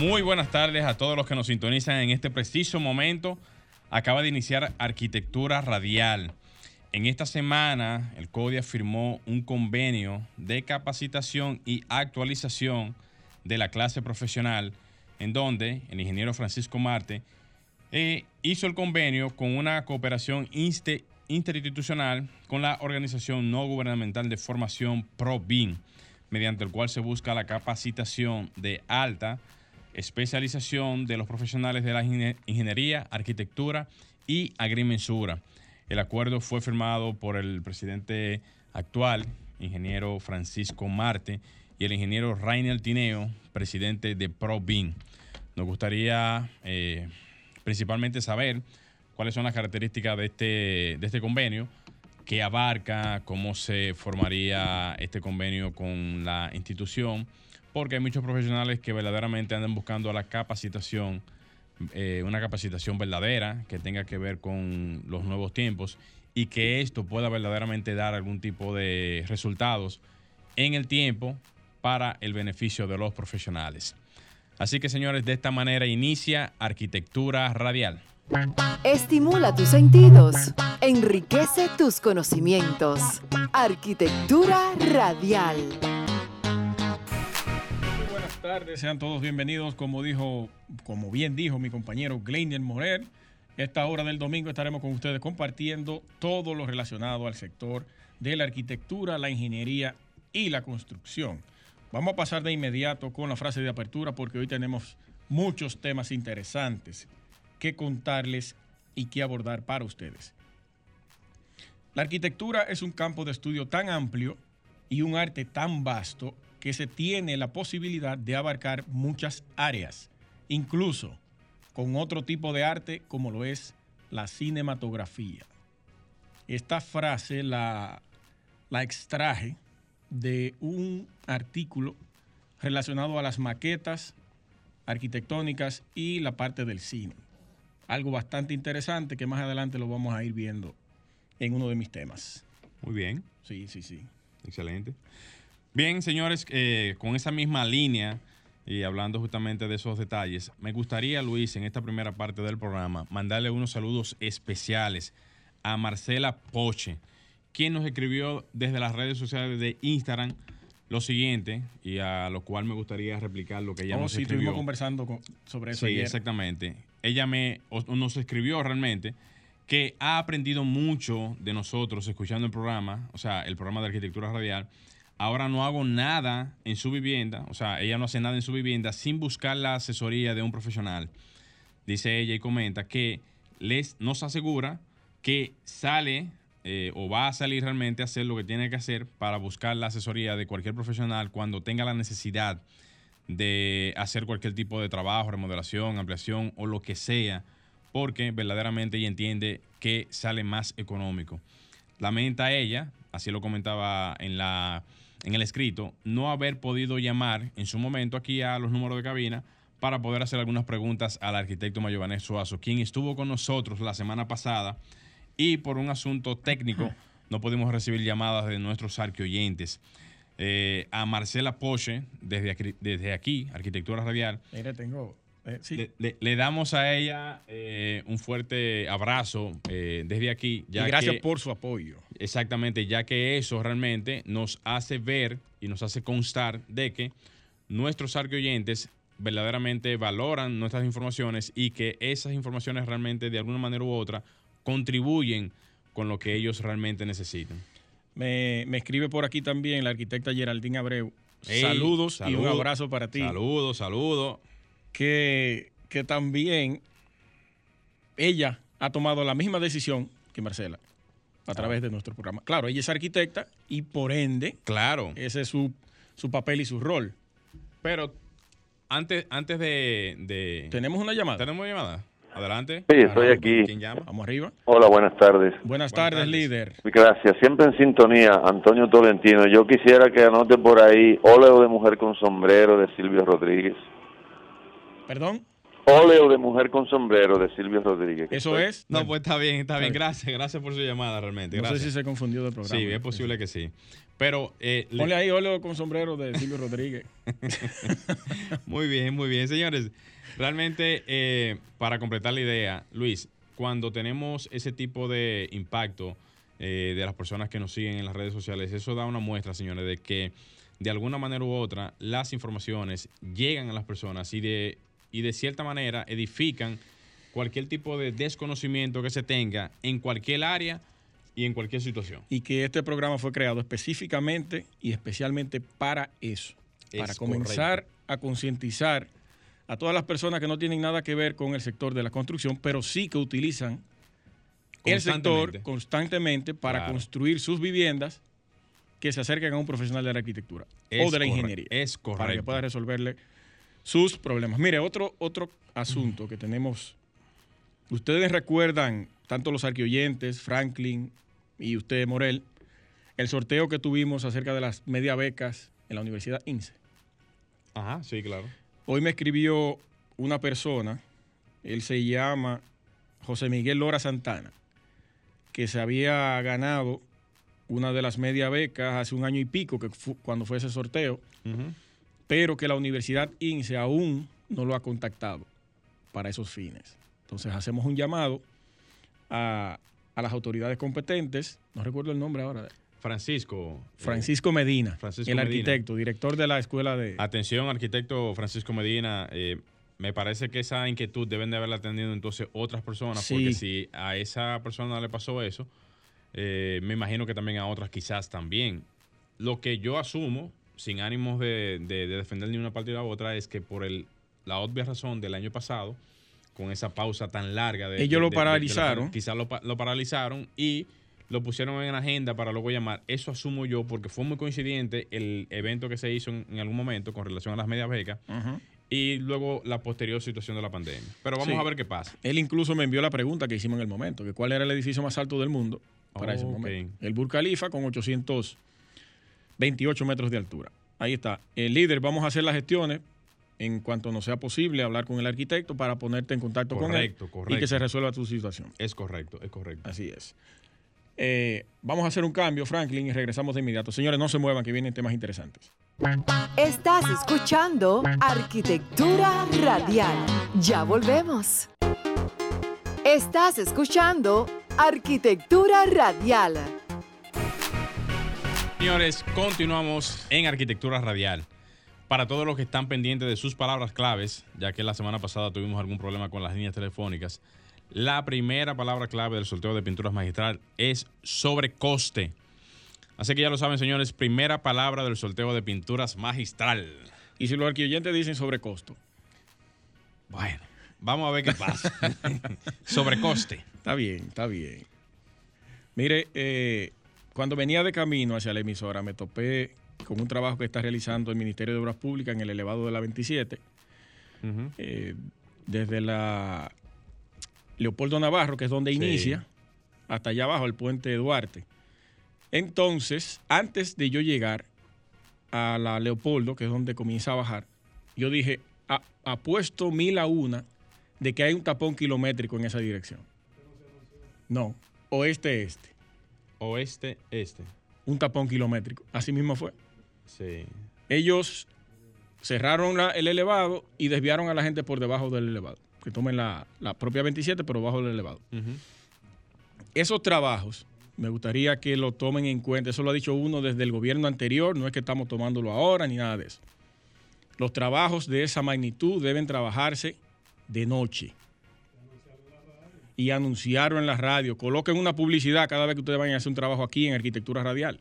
Muy buenas tardes a todos los que nos sintonizan en este preciso momento. Acaba de iniciar Arquitectura Radial. En esta semana, el CODIA firmó un convenio de capacitación y actualización de la clase profesional, en donde el ingeniero Francisco Marte eh, hizo el convenio con una cooperación interinstitucional con la organización no gubernamental de formación ProBIN, mediante el cual se busca la capacitación de alta especialización de los profesionales de la ingeniería, arquitectura y agrimensura. El acuerdo fue firmado por el presidente actual, ingeniero Francisco Marte, y el ingeniero Rainer Tineo, presidente de ProBin. Nos gustaría eh, principalmente saber cuáles son las características de este, de este convenio, qué abarca, cómo se formaría este convenio con la institución porque hay muchos profesionales que verdaderamente andan buscando la capacitación, eh, una capacitación verdadera que tenga que ver con los nuevos tiempos y que esto pueda verdaderamente dar algún tipo de resultados en el tiempo para el beneficio de los profesionales. Así que señores, de esta manera inicia Arquitectura Radial. Estimula tus sentidos, enriquece tus conocimientos. Arquitectura Radial tardes, sean todos bienvenidos. Como dijo, como bien dijo mi compañero Gleinier Morel, esta hora del domingo estaremos con ustedes compartiendo todo lo relacionado al sector de la arquitectura, la ingeniería y la construcción. Vamos a pasar de inmediato con la frase de apertura porque hoy tenemos muchos temas interesantes que contarles y que abordar para ustedes. La arquitectura es un campo de estudio tan amplio y un arte tan vasto que se tiene la posibilidad de abarcar muchas áreas, incluso con otro tipo de arte como lo es la cinematografía. Esta frase la, la extraje de un artículo relacionado a las maquetas arquitectónicas y la parte del cine. Algo bastante interesante que más adelante lo vamos a ir viendo en uno de mis temas. Muy bien. Sí, sí, sí. Excelente. Bien, señores, eh, con esa misma línea y hablando justamente de esos detalles, me gustaría, Luis, en esta primera parte del programa, mandarle unos saludos especiales a Marcela Poche, quien nos escribió desde las redes sociales de Instagram lo siguiente, y a lo cual me gustaría replicar lo que ella oh, nos sí, escribió. estuvimos conversando sobre eso. Sí, exactamente. Ella me, nos escribió realmente que ha aprendido mucho de nosotros escuchando el programa, o sea, el programa de arquitectura radial, ahora no hago nada en su vivienda, o sea, ella no hace nada en su vivienda sin buscar la asesoría de un profesional. Dice ella y comenta que les nos asegura que sale eh, o va a salir realmente a hacer lo que tiene que hacer para buscar la asesoría de cualquier profesional cuando tenga la necesidad de hacer cualquier tipo de trabajo, remodelación, ampliación o lo que sea, porque verdaderamente ella entiende que sale más económico. Lamenta ella, así lo comentaba en la en el escrito, no haber podido llamar en su momento aquí a los números de cabina para poder hacer algunas preguntas al arquitecto Mayovanés Suazo, quien estuvo con nosotros la semana pasada y por un asunto técnico no pudimos recibir llamadas de nuestros arqueoyentes. Eh, a Marcela Poche, desde aquí, desde aquí, Arquitectura Radial. Mira, tengo eh, le, damos a ella eh, un fuerte abrazo eh, desde aquí. y gracias por su apoyo. Exactamente, ya que eso realmente nos hace ver y nos hace constar de que nuestros oyentes verdaderamente valoran nuestras informaciones y que esas informaciones realmente de alguna manera u otra contribuyen con lo que ellos realmente necesitan. Me, escribe por aquí también la arquitecta Geraldine Abreu. saludos, y un abrazo para ti. Saludos, saludos que, también ella ha tomado la misma decisión que Marcela a través de nuestro programa. Claro, ella es arquitecta y por ende, claro, ese es su, su papel y su rol. Pero antes, antes de, de- Tenemos una llamada. ¿Tenemos llamada? Adelante. Sí, estoy aquí. ¿Quién llama? Vamos arriba. Hola, buenas tardes. Buenas, Buenas tardes, tardes. líder. Gracias. Siempre en sintonía, Antonio Tolentino. Yo quisiera que anote por ahí óleo de mujer con sombrero de Silvio Rodríguez. Perdón, Óleo de mujer con sombrero de Silvio Rodríguez. eso es. No, pues está bien, está bien. Gracias, gracias por su llamada realmente. no sé si se confundió del programa. Sí, es posible que sí. Pero eh, le- Ponle ahí óleo con sombrero de Silvio Rodríguez. Muy bien, muy bien, señores. Realmente, eh, para completar la idea, Luis, cuando tenemos ese tipo de impacto eh, de las personas que nos siguen en las redes sociales, eso da una muestra, señores, de que de alguna manera u otra las informaciones llegan a las personas y de, y de cierta manera edifican cualquier tipo de desconocimiento que se tenga en cualquier área y en cualquier situación. y que este programa fue creado específicamente y especialmente para eso, para comenzar a concientizar a todas las personas que no tienen nada que ver con el sector de la construcción, pero sí que utilizan el sector Constantemente. para Claro. construir sus viviendas que se acerquen a un profesional de la arquitectura Es o de la ingeniería. es Para que correcto. pueda resolverle sus problemas. Mire, otro, otro asunto que tenemos. Ustedes recuerdan, tanto los arqueoyentes, Franklin y usted, Morel, el sorteo que tuvimos acerca de las media becas en la Universidad INSE. Ajá, sí, claro. Hoy me escribió una persona, él se llama José Miguel Lora Santana, que se había ganado una de las media becas hace un año y pico, que fu- cuando fue ese sorteo, Ujú. Pero que la Universidad INSE aún no lo ha contactado para esos fines. Entonces hacemos un llamado a, a las autoridades competentes, no recuerdo el nombre ahora, Francisco. eh, Francisco Medina, Francisco el Medina. arquitecto, director de la escuela de... Atención, arquitecto Francisco Medina. eh, me parece que esa inquietud deben de haberla atendido entonces otras personas, Sí. porque si a esa persona le pasó eso, eh, me imagino que también a otras quizás también. Lo que yo asumo, sin ánimos de, de- de defender ni una parte ni la otra, es que por el, la obvia razón del año pasado, con esa pausa tan larga de... Ellos lo paralizaron. quizás lo, pa- lo paralizaron y lo pusieron en agenda para luego llamar. Eso asumo yo porque fue muy coincidente el evento que se hizo en, en algún momento con relación a las medias becas y luego la posterior situación de la pandemia. Pero vamos Sí. a ver qué pasa. Él incluso me envió la pregunta que hicimos en el momento, que cuál era el edificio más alto del mundo para ese momento. El Burj Khalifa con 828 metros de altura. Ahí está. El líder, vamos a hacer las gestiones en cuanto nos sea posible, hablar con el arquitecto para ponerte en contacto Correcto, con él y correcto. que se resuelva tu situación. Es correcto, es correcto. Así es. Eh, vamos a hacer un cambio, Franklin, y regresamos de inmediato. Señores, no se muevan, que vienen temas interesantes. Estás escuchando Arquitectura Radial. Ya volvemos. Estás escuchando Arquitectura Radial. Señores, continuamos en Arquitectura Radial. Para todos los que están pendientes de sus palabras claves, ya que la semana pasada tuvimos algún problema con las líneas telefónicas, la primera palabra clave del sorteo de pinturas magistral es sobrecoste. Así que ya lo saben, señores, primera palabra del sorteo de pinturas magistral. Y si los arquitectos dicen sobre costo, Bueno, vamos a ver qué pasa. sobrecoste. Está bien, está bien. Mire, eh, cuando venía de camino hacia la emisora, me topé con un trabajo que está realizando el Ministerio de Obras Públicas en el elevado de la 27, Ujú. eh, desde la Leopoldo Navarro, que es donde Sí. inicia, hasta allá abajo, el puente Duarte. Entonces, antes de yo llegar a la Leopoldo, que es donde comienza a bajar, yo dije, "A- apuesto mil a una de que hay un tapón kilométrico en esa dirección. No, oeste-este, Oeste, este. un tapón kilométrico. Así mismo fue. Sí. Ellos cerraron la- el elevado y desviaron a la gente por debajo del elevado. Que tomen la, la propia 27, pero bajo del elevado. Esos trabajos, me gustaría que lo tomen en cuenta. Eso lo ha dicho uno desde el gobierno anterior, no es que estamos tomándolo ahora ni nada de eso. Los trabajos de esa magnitud deben trabajarse de noche. Y anunciaron en la radio. Coloquen una publicidad cada vez que ustedes vayan a hacer un trabajo aquí en Arquitectura Radial.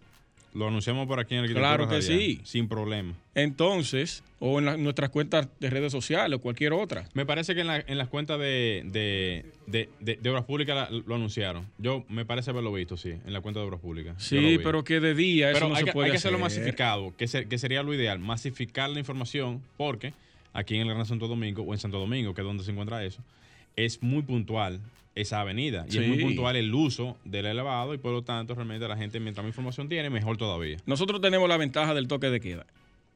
Lo anunciamos por aquí en Arquitectura Claro que Radial, sí. Sin problema. Entonces, o en la- nuestras cuentas de redes sociales o cualquier otra. Me parece que en, la- en las cuentas de, de, de- Obras Públicas la- lo anunciaron. Yo me parece haberlo visto, sí, en la cuenta de Obras Públicas. Sí, pero que de día eso no hay, se que, puede hay que hacerlo hacer. masificado, que, se- que sería lo ideal. Masificar la información porque aquí en el Gran Santo Domingo o en Santo Domingo, que es donde se encuentra eso, es muy puntual esa avenida y es muy puntual el uso del elevado y por lo tanto realmente la gente mientras más información tiene, mejor todavía. Nosotros tenemos la ventaja del toque de queda.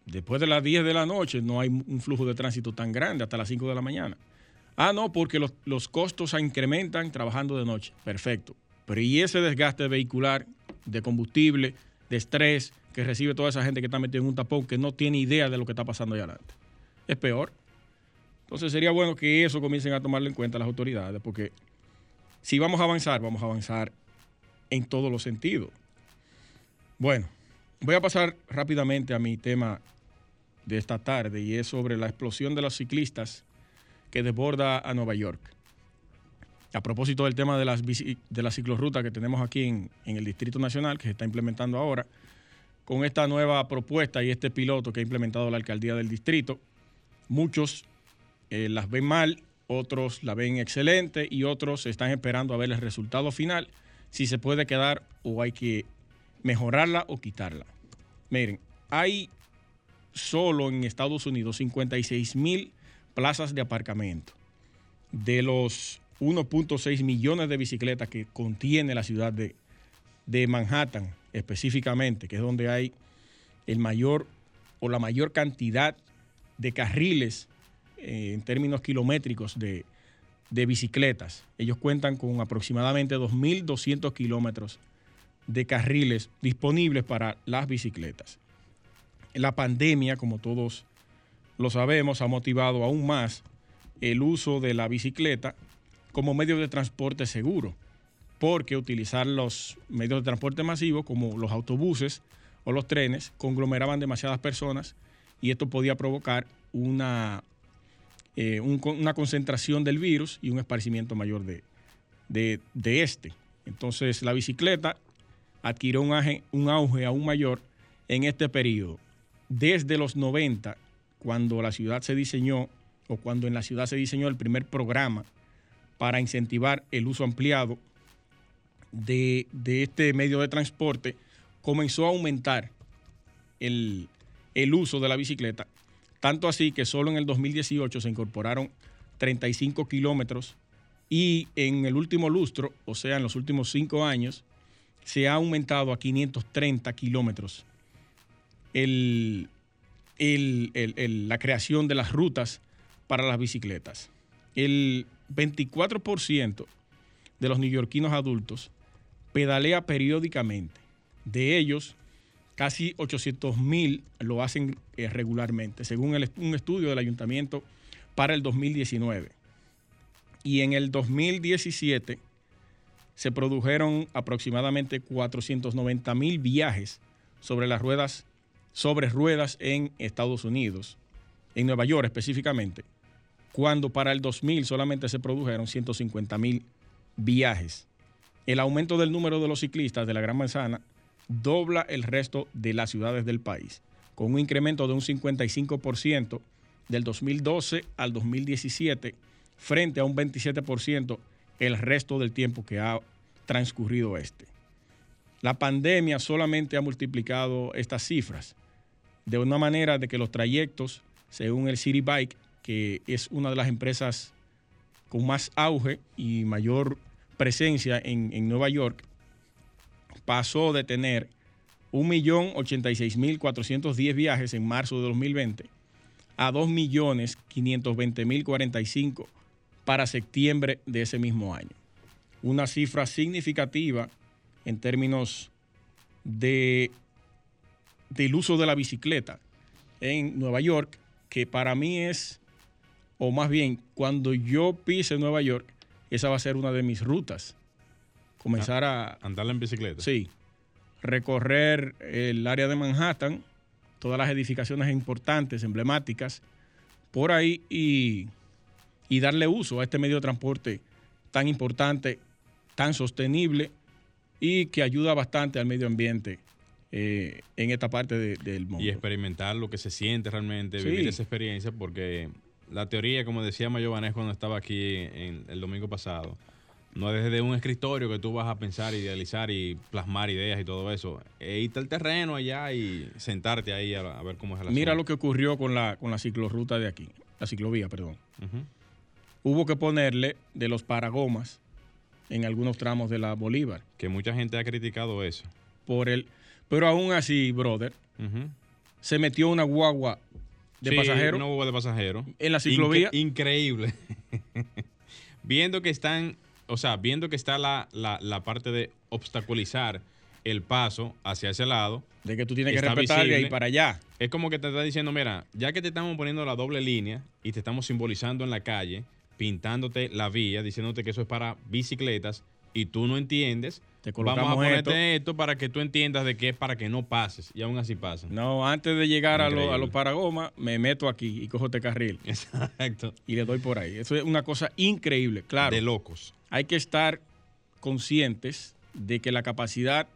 Después de las 10 de la noche no hay un flujo de tránsito tan grande hasta las 5 de la mañana. Ah, no, porque los, los costos se incrementan trabajando de noche. Perfecto. Pero ¿y ese desgaste vehicular de combustible, de estrés que recibe toda esa gente que está metida en un tapón que no tiene idea de lo que está pasando allá adelante? Es peor. Entonces sería bueno que eso comiencen a tomarlo en cuenta las autoridades, porque si vamos a avanzar, vamos a avanzar en todos los sentidos. Bueno, voy a pasar rápidamente a mi tema de esta tarde y es sobre la explosión de los ciclistas que desborda a Nueva York. A propósito del tema de las, de la ciclorruta que tenemos aquí en, en el Distrito Nacional, que se está implementando ahora, con esta nueva propuesta y este piloto que ha implementado la alcaldía del distrito, muchos eh, las ven mal, otros la ven excelente y otros están esperando a ver el resultado final, si se puede quedar o hay que mejorarla o quitarla. Miren, hay solo en Estados Unidos 56 mil plazas de aparcamiento. De los 1.6 millones de bicicletas que contiene la ciudad de, de Manhattan específicamente, que es donde hay el mayor o la mayor cantidad de carriles eh, en términos kilométricos de, de bicicletas. Ellos cuentan con aproximadamente 2.200 kilómetros de carriles disponibles para las bicicletas. La pandemia, como todos lo sabemos, ha motivado aún más el uso de la bicicleta como medio de transporte seguro, porque utilizar los medios de transporte masivos como los autobuses o los trenes conglomeraban demasiadas personas y esto podía provocar una, eh, una concentración del virus y un esparcimiento mayor de, de, de este. Entonces la bicicleta adquirió un auge, un auge aún mayor en este periodo. Desde los 90, cuando la ciudad se diseñó, o cuando en la ciudad se diseñó el primer programa para incentivar el uso ampliado de, de este medio de transporte, comenzó a aumentar el, el uso de la bicicleta, tanto así que solo en el 2018 se incorporaron 35 kilómetros y en el último lustro, o sea, en los últimos cinco años, se ha aumentado a 530 kilómetros el- el- el- la creación de las rutas para las bicicletas. El 24% de los neoyorquinos adultos pedalea periódicamente. De ellos, casi 800 mil lo hacen eh, regularmente, según un estudio del ayuntamiento para el 2019. Y en el 2017 se produjeron aproximadamente 490 mil viajes sobre las ruedas, sobre ruedas en Estados Unidos, en Nueva York específicamente, cuando para el 2000 solamente se produjeron 150 mil viajes. El aumento del número de los ciclistas de la Gran Manzana dobla el resto de las ciudades del país, con un incremento de un 55% del 2012 al 2017 frente a un 27% el resto del tiempo que ha transcurrido este. La pandemia solamente ha multiplicado estas cifras de una manera de que los trayectos, según el City Bike, que es una de las empresas con más auge y mayor presencia en, en Nueva York, pasó de tener 1.086.410 viajes en marzo de 2020 a 2.520.045 para septiembre de ese mismo año. Una cifra significativa en términos de, del uso de la bicicleta en Nueva York, que para mí es, o más bien, cuando yo pise Nueva York, esa va a ser una de mis rutas. Comenzar a, Andarla en bicicleta. Sí. Recorrer el área de Manhattan, todas las edificaciones importantes, emblemáticas, por ahí y, y darle uso a este medio de transporte tan importante, tan sostenible y que ayuda bastante al medio ambiente eh, en esta parte de- del mundo. y experimentar lo que se siente realmente, Sí. vivir esa experiencia, porque la teoría, como decía Mayo Vanés cuando estaba aquí en el domingo pasado, no es desde un escritorio que tú vas a pensar, idealizar y plasmar ideas y todo eso. E irte al terreno allá y sentarte ahí a, a ver cómo es asunto. Mira lo que ocurrió con la, con la ciclorruta de aquí, la ciclovía, perdón. Hubo que ponerle de los paragomas en algunos tramos de la Bolívar. Que mucha gente ha criticado eso. Por el, pero aún así, brother, se metió una guagua de Sí, pasajeros Una boba de pasajeros. en la ciclovía. Incre- increíble. viendo que están, o sea, viendo que está la, la- la parte de obstaculizar el paso hacia ese lado, de que tú tienes que respetar visible. para allá. es como que te está diciendo, mira, ya que te estamos poniendo la doble línea y te estamos simbolizando en la calle, pintándote la vía, diciéndote que eso es para bicicletas y tú no entiendes, Te vamos a colocamos ponerte esto. para que tú entiendas de que es para que no pases y aún así pasan. No, antes de llegar a, lo- a los paragomas, me meto aquí y cojo este carril Exacto. y le doy por ahí. Eso es una cosa increíble. Claro, De locos. Hay que estar conscientes de que la capacidad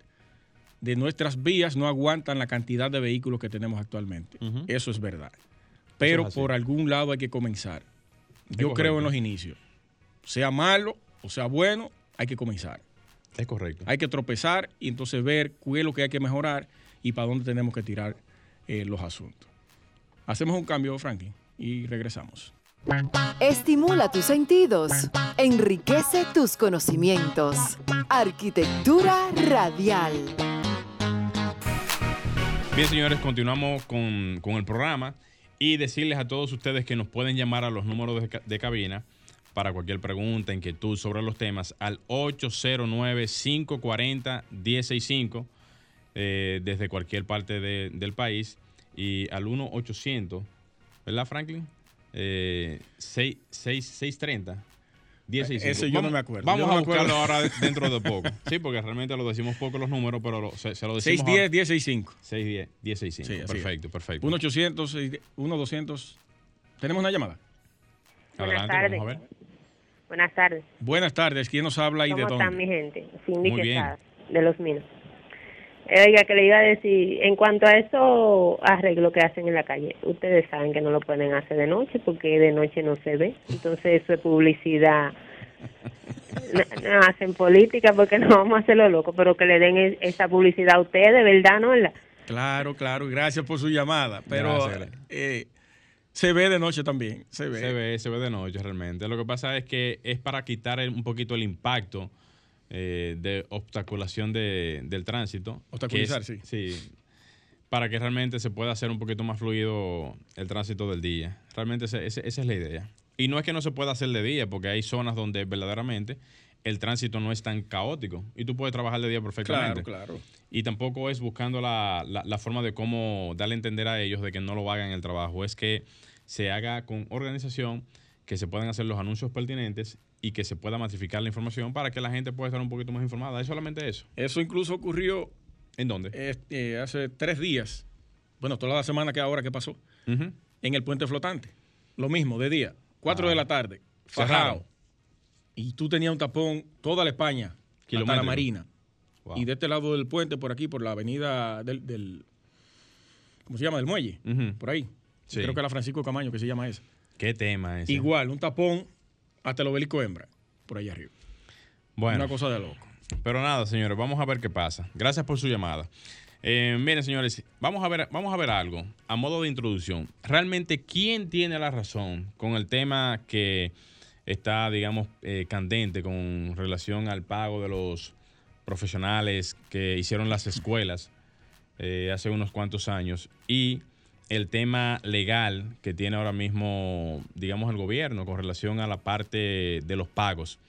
de nuestras vías no aguantan la cantidad de vehículos que tenemos actualmente. Eso es verdad. Pero es por algún lado hay que comenzar. Yo correcto. creo en los inicios. Sea malo o sea bueno, hay que comenzar. Es correcto. Hay que tropezar y entonces ver qué es lo que hay que mejorar y para dónde tenemos que tirar eh, los asuntos. Hacemos un cambio, Frankie, y regresamos. Estimula tus sentidos, enriquece tus conocimientos. Arquitectura radial. Bien, señores, continuamos con, con el programa y decirles a todos ustedes que nos pueden llamar a los números de, ca- de cabina para cualquier pregunta, inquietud sobre los temas al 809-540-165 eh, desde cualquier parte de- del país y al 1-800, ¿verdad, Franklin? Eh, 6, 6, 630. 1065. Ese yo no me acuerdo. Vamos no a me acuerdo. buscarlo ahora dentro de poco. Sí, porque realmente lo decimos poco los números, pero lo- se, se lo decimos 610 1065 610 1065. Sí, perfecto, perfecto. 1 800 1 200 ¿Tenemos una llamada? Adelante, Buenas vamos a ver. Buenas tardes. Buenas tardes, ¿quién nos habla y de ¿Cómo están dónde? mi gente? Cindy Muy bien. Quesada, de Los Minos. Eh, Oiga, que le iba a decir, en cuanto a eso arreglo que hacen en la calle, ustedes saben que no lo pueden hacer de noche porque de noche no se ve. Entonces eso es publicidad. No, no hacen política porque no vamos a hacerlo loco, pero que le den es- esa publicidad a ustedes, ¿verdad, no? Claro, claro, y gracias por su llamada. Pero eh, se ve de noche también, se ve. Se ve, se ve de noche realmente. Lo que pasa es que es para quitar el- un poquito el impacto eh, de obstaculación de- del tránsito. Obstaculizar, es- sí. Sí. Para que realmente se pueda hacer un poquito más fluido el tránsito del día. Realmente esa es la idea. Y no es que no se pueda hacer de día, porque hay zonas donde verdaderamente el tránsito no es tan caótico y tú puedes trabajar de día perfectamente. Claro, claro. Y tampoco es buscando la, la- la forma de cómo darle a entender a ellos de que no lo hagan el trabajo. Es que se haga con organización, que se puedan hacer los anuncios pertinentes y que se pueda masificar la información para que la gente pueda estar un poquito más informada. Es solamente eso. Eso incluso ocurrió ¿En dónde? este, hace tres días, bueno, toda la semana que ahora que pasó, en el puente flotante. Lo mismo, de día, 4 Ah. de la tarde, Cerrado. fajado. Y tú tenías un tapón toda la España, hasta la. Marina. Wow. Y de este lado del puente, por aquí, por la avenida del, del- ¿cómo se llama? Del muelle, por ahí. Sí. Creo que era Francisco Camaño que se llama esa. ¿Qué tema es? Igual, un tapón hasta el obelisco hembra, por ahí arriba. Bueno, Una cosa de loco. pero nada, señores, vamos a ver qué pasa. Gracias por su llamada. Eh, miren, señores, vamos a ver, vamos a ver algo a modo de introducción. Realmente, ¿quién tiene la razón con el tema que está, digamos, eh, candente con relación al pago de los profesionales que hicieron las escuelas eh, hace unos cuantos años y el tema legal que tiene ahora mismo, digamos, el gobierno con relación a la parte de los pagos?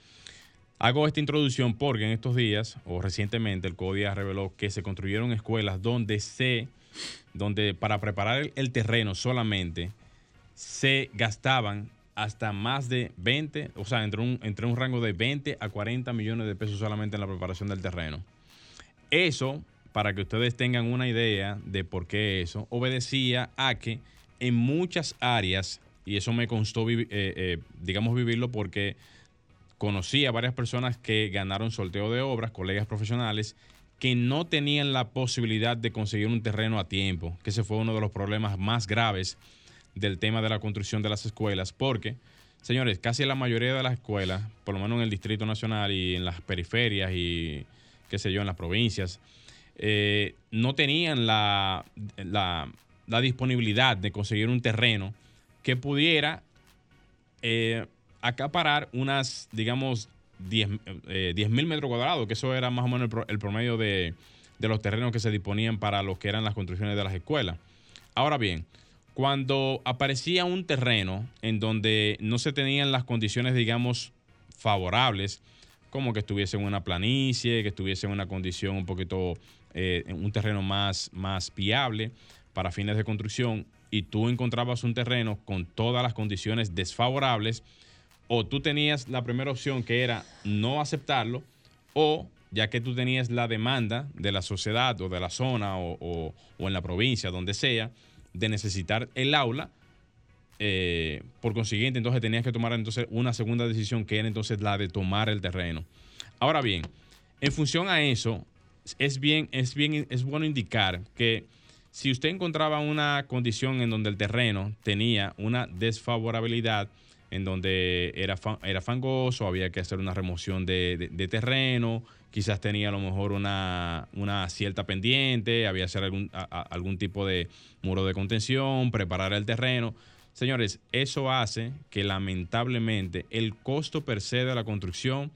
Hago esta introducción porque en estos días o recientemente el CODIA reveló que se construyeron escuelas donde se, donde para preparar el, el terreno solamente se gastaban hasta más de 20, o sea, entre un, entre un rango de 20 a 40 millones de pesos solamente en la preparación del terreno. Eso, para que ustedes tengan una idea de por qué eso, obedecía a que en muchas áreas, y eso me constó, eh, eh, digamos, vivirlo porque conocí a varias personas que ganaron sorteo de obras, colegas profesionales, que no tenían la posibilidad de conseguir un terreno a tiempo, que ese fue uno de los problemas más graves del tema de la construcción de las escuelas, porque Señores, casi la mayoría de las escuelas, por lo menos en el Distrito Nacional y en las periferias y qué sé yo, en las provincias, eh, no tenían la, la, disponibilidad de conseguir un terreno que pudiera eh, acaparar unas, digamos, 10 eh, mil metros cuadrados, que eso era más o menos el, promedio de, de, los terrenos que se disponían para lo que eran las construcciones de las escuelas. Ahora bien, cuando aparecía un terreno en donde no se tenían las condiciones, digamos, favorables, como que estuviese en una planicie, que estuviese en una condición un poquito, eh, un terreno más, más viable para fines de construcción, y tú encontrabas un terreno con todas las condiciones desfavorables, o tú tenías la primera opción que era no aceptarlo, o ya que tú tenías la demanda de la sociedad o de la zona o, en la provincia, donde sea, de necesitar el aula, eh, por consiguiente, entonces tenías que tomar entonces una segunda decisión que era entonces la de tomar el terreno. Ahora bien, en función a eso, es bien, es bien, es bueno indicar que si usted encontraba una condición en donde el terreno tenía una desfavorabilidad, en donde era, era fangoso, había que hacer una remoción de, terreno, quizás tenía a lo mejor una, cierta pendiente, había que hacer algún, algún tipo de muro de contención, preparar el terreno. Señores, eso hace que lamentablemente el costo per se de la construcción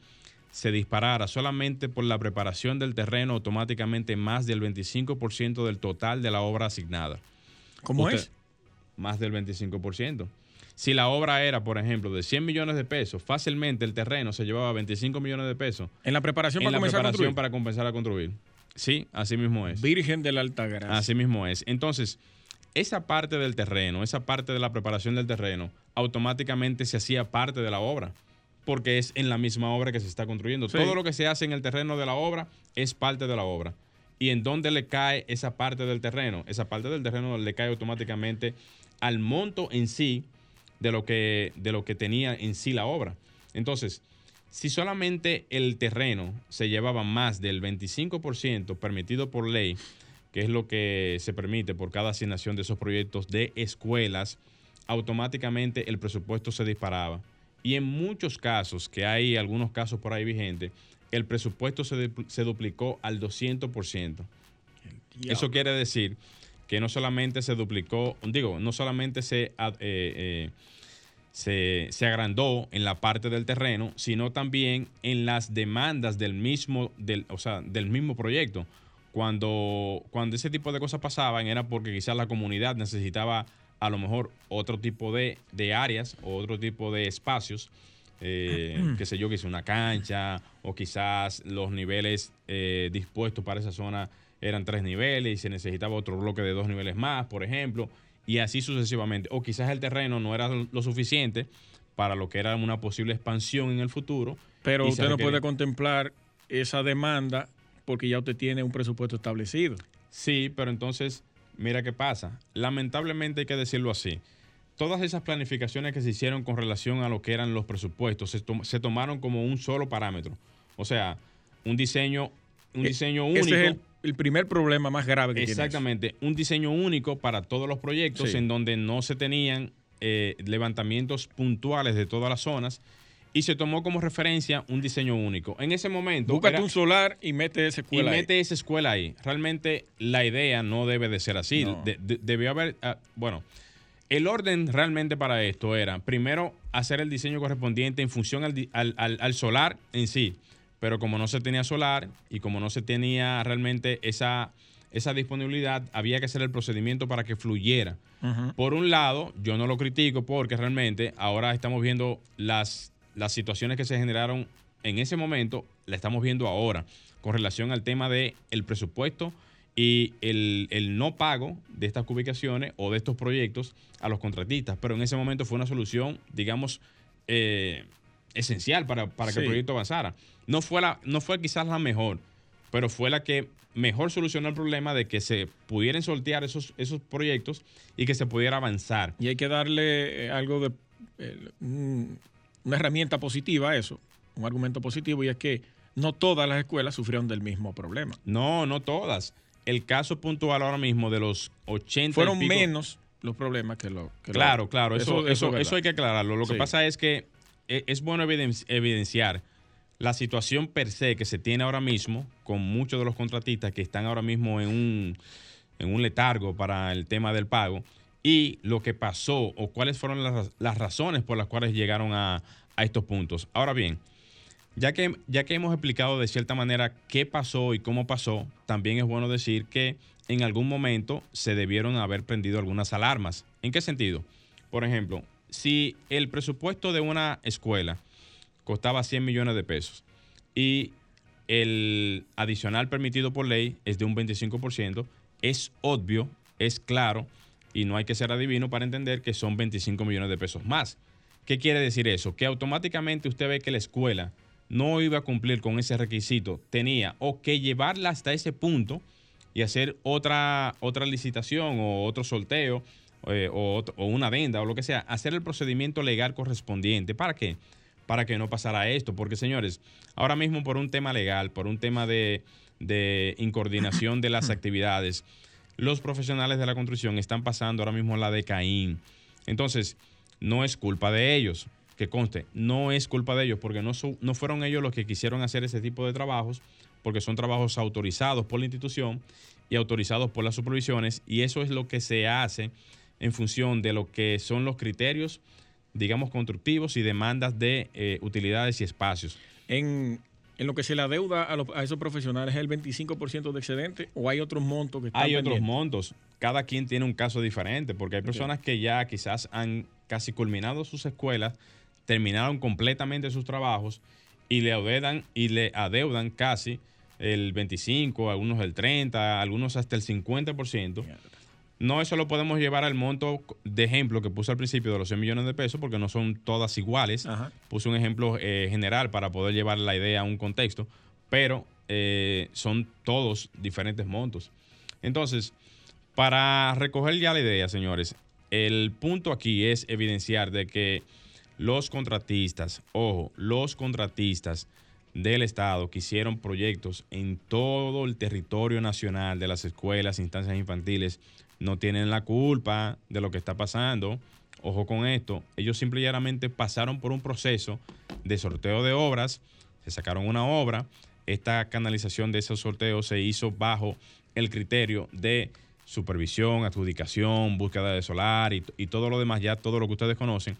se disparara solamente por la preparación del terreno automáticamente más del 25% del total de la obra asignada. ¿Cómo es? Más del 25%. Si la obra era, por ejemplo, de 100 millones de pesos, fácilmente el terreno se llevaba 25 millones de pesos. En la preparación, para, preparación para compensar a construir. Sí, así mismo es. Virgen de la Altagracia. Así mismo es. Entonces, esa parte del terreno, esa parte de la preparación del terreno, automáticamente se hacía parte de la obra, porque es en la misma obra que se está construyendo. Todo lo que se hace en el terreno de la obra es parte de la obra. ¿Y en dónde le cae esa parte del terreno? Esa parte del terreno le cae automáticamente al monto en sí de lo que, de lo que tenía en sí la obra. Entonces, si solamente el terreno se llevaba más del 25% permitido por ley, que es lo que se permite por cada asignación de esos proyectos de escuelas, automáticamente el presupuesto se disparaba. Y en muchos casos, que hay algunos casos por ahí vigentes, el presupuesto se, duplicó al 200%. Eso quiere decir que no solamente se duplicó, digo, no solamente se, eh, eh, se, se, agrandó en la parte del terreno, sino también en las demandas del mismo, del, o sea, del mismo proyecto. Cuando, cuando ese tipo de cosas pasaban era porque quizás la comunidad necesitaba a lo mejor otro tipo de, áreas o otro tipo de espacios, eh, qué sé yo, quizás una cancha o quizás los niveles eh, dispuestos para esa zona eran tres niveles y se necesitaba otro bloque de dos niveles más, por ejemplo, y así sucesivamente. O quizás el terreno no era lo suficiente para lo que era una posible expansión en el futuro. Pero usted no puede contemplar esa demanda porque ya usted tiene un presupuesto establecido. Sí, pero entonces, mira qué pasa. Lamentablemente hay que decirlo así. Todas esas planificaciones que se hicieron con relación a lo que eran los presupuestos se, tomaron como un solo parámetro. O sea, un diseño, un eh, diseño único. Ese es el, primer problema más grave que Exactamente, un diseño único para todos los proyectos en donde no se tenían eh, levantamientos puntuales de todas las zonas y se tomó como referencia un diseño único. En ese momento. Búscate un solar y mete esa escuela y mete esa escuela ahí. Realmente la idea no debe de ser así. debió haber. Ah, bueno, el orden realmente para esto era primero hacer el diseño correspondiente en función al, solar en sí. Pero como no se tenía solar y como no se tenía realmente esa, esa disponibilidad, había que hacer el procedimiento para que fluyera. Por un lado, yo no lo critico porque realmente ahora estamos viendo las las situaciones que se generaron en ese momento, la estamos viendo ahora con relación al tema del el presupuesto y el, no pago de estas ubicaciones o de estos proyectos a los contratistas. Pero en ese momento fue una solución, digamos, eh, esencial para, que el proyecto avanzara. No fue, la, no fue quizás la mejor, pero fue la que mejor solucionó el problema de que se pudieran sortear esos, esos proyectos y que se pudiera avanzar. Y hay que darle eh, algo de... Eh, una herramienta positiva eso, un argumento positivo, y es que no todas las escuelas sufrieron del mismo problema. No, no todas. El caso puntual ahora mismo de los 80 fueron menos los problemas que lo... que lo- Claro, claro, eso, eso, es eso, hay que aclararlo. Lo que Sí. pasa es que e- es bueno eviden- evidenciar la situación per se que se tiene ahora mismo con muchos de los contratistas que están ahora mismo en un, en un letargo para el tema del pago y lo que pasó o cuáles fueron las, las razones por las cuales llegaron a, a estos puntos. Ahora bien, ya que, ya que hemos explicado de cierta manera qué pasó y cómo pasó, también es bueno decir que en algún momento se debieron haber prendido algunas alarmas. ¿En qué sentido? Por ejemplo, si el presupuesto de una escuela costaba 100 millones de pesos y el adicional permitido por ley es de un 25%, es obvio, es claro y no hay que ser adivino para entender que son 25 millones de pesos más. ¿Qué quiere decir eso? Que automáticamente usted ve que la escuela no iba a cumplir con ese requisito, tenía o que llevarla hasta ese punto y hacer otra, otra licitación o otro sorteo eh, o, una venda o lo que sea, hacer el procedimiento legal correspondiente. ¿Para qué? Para que no pasara esto. Porque, señores, ahora mismo por un tema legal, por un tema de, de incoordinación de las actividades, los profesionales de la construcción están pasando ahora mismo la de Caín. Entonces, no es culpa de ellos, que conste, no es culpa de ellos, porque no, no fueron ellos los que quisieron hacer ese tipo de trabajos, porque son trabajos autorizados por la institución y autorizados por las supervisiones, y eso es lo que se hace en función de lo que son los criterios, digamos, constructivos y demandas de eh, utilidades y espacios. En, en lo que se le adeuda a, los- a esos profesionales, ¿es el 25% de excedente o hay otros montos que están Hay otros montos. Cada quien tiene un caso diferente, porque hay personas que ya quizás han casi culminado sus escuelas, terminaron completamente sus trabajos y le adeudan, y le adeudan casi el 25, algunos el 30, algunos hasta el 50%. No, eso lo podemos llevar al monto de ejemplo que puse al principio de los 100 millones de pesos, porque no son todas iguales. Ajá. Puse un ejemplo eh, general para poder llevar la idea a un contexto, pero eh, son todos diferentes montos. Entonces, para recoger ya la idea, señores, el punto aquí es evidenciar de que los contratistas, ojo, los contratistas del Estado que hicieron proyectos en todo el territorio nacional de las escuelas, instancias infantiles, no tienen la culpa de lo que está pasando. Ojo con esto, ellos simple y pasaron por un proceso de sorteo de obras, se sacaron una obra, esta canalización de esos sorteos se hizo bajo el criterio de supervisión, adjudicación, búsqueda de solar y todo lo demás, ya todo lo que ustedes conocen.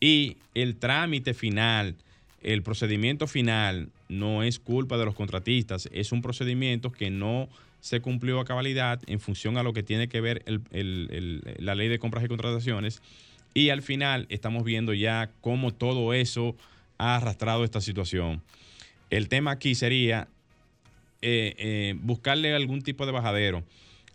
Y el trámite final, el procedimiento final, no es culpa de los contratistas, es un procedimiento que no se cumplió a cabalidad en función a lo que tiene que ver la ley de compras y contrataciones. Y al final estamos viendo ya cómo todo eso ha arrastrado esta situación. El tema aquí sería eh, eh, buscarle algún tipo de bajadero